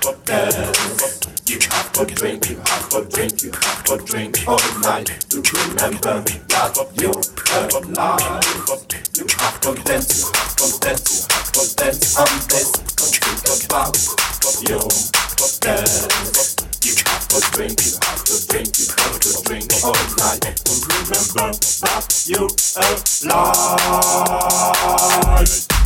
to. You have to drink, you have to drink, you have to drink all night to remember that your perfect life. You have to dance, you have to dance, you have to dance and dance. Don't think about your. You have to drink, you have to drink, you have to drink all night to remember that you're alive.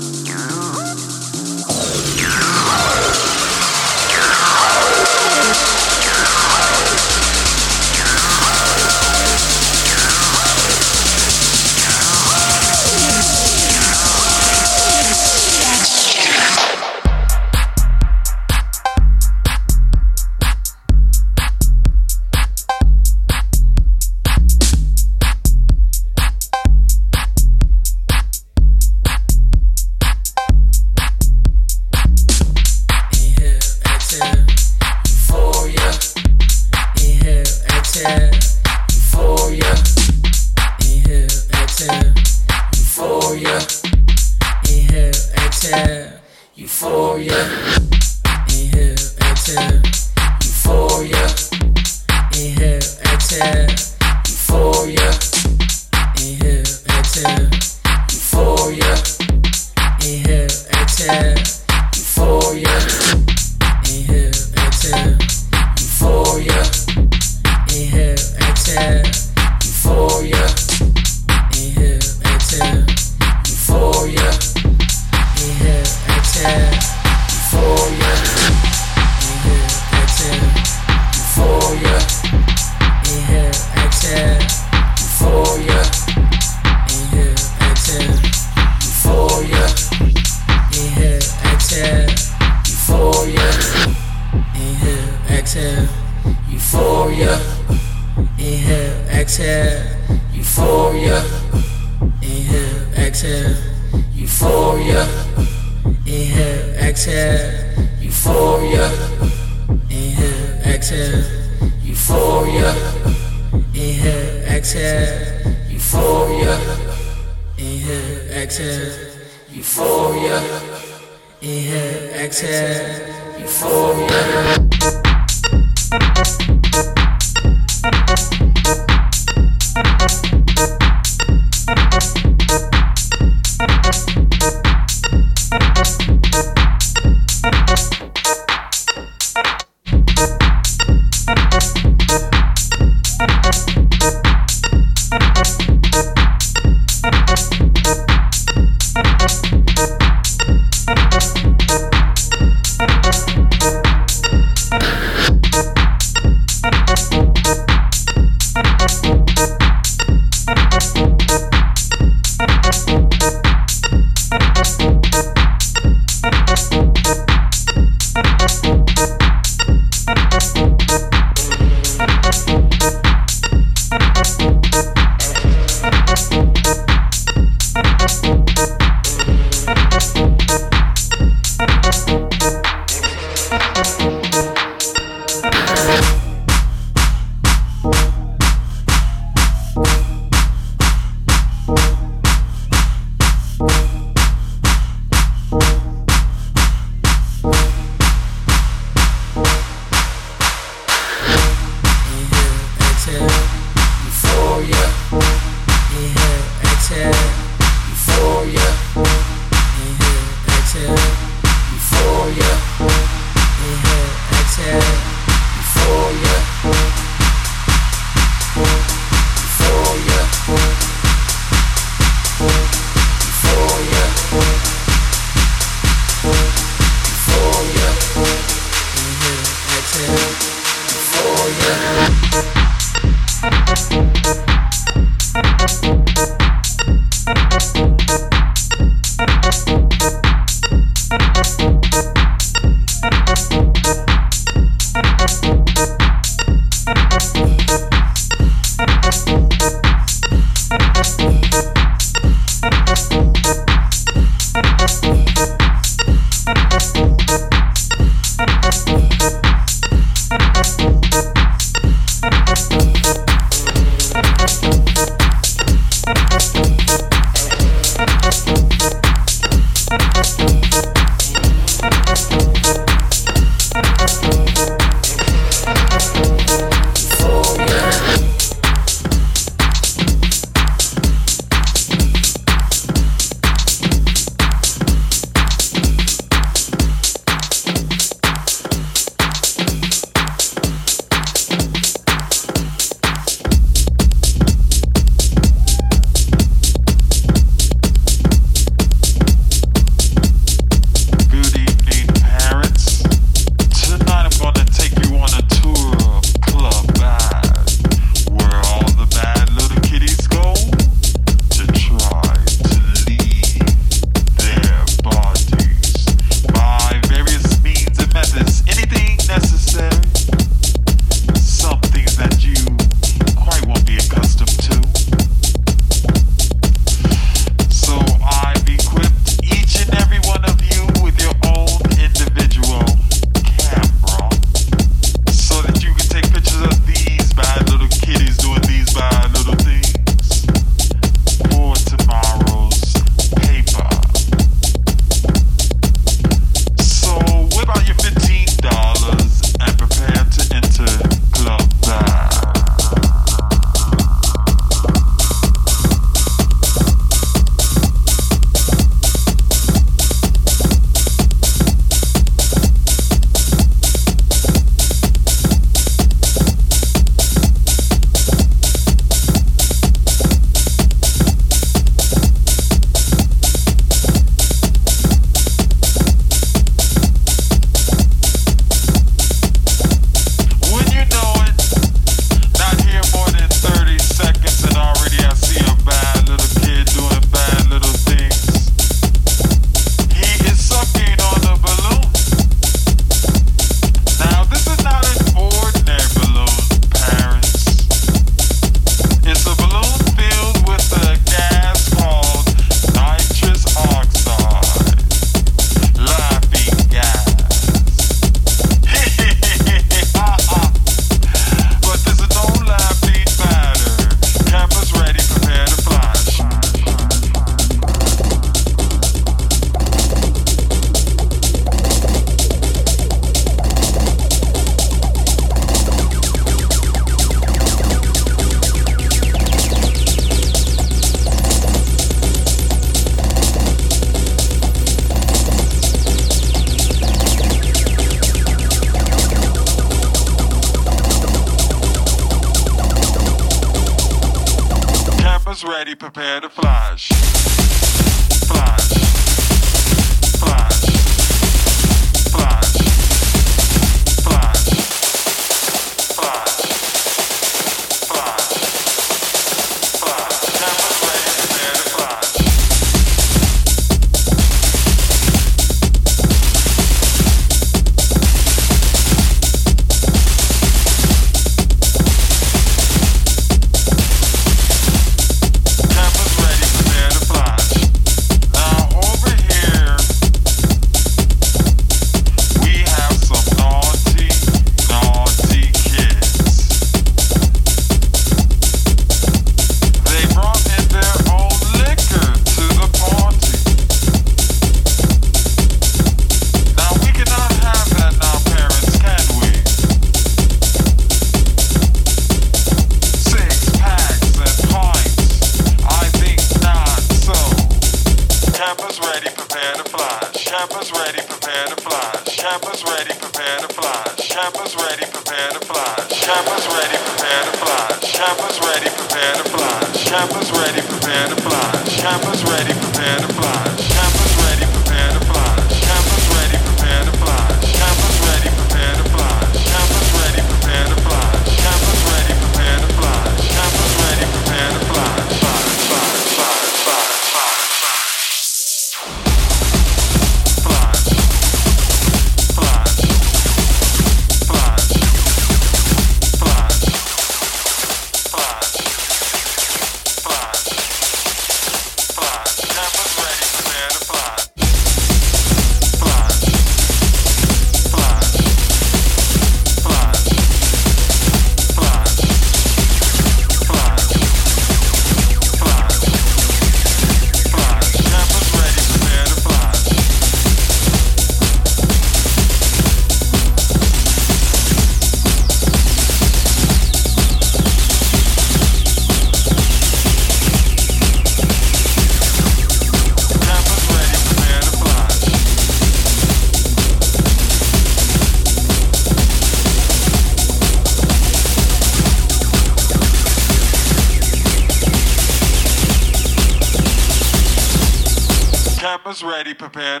prepared.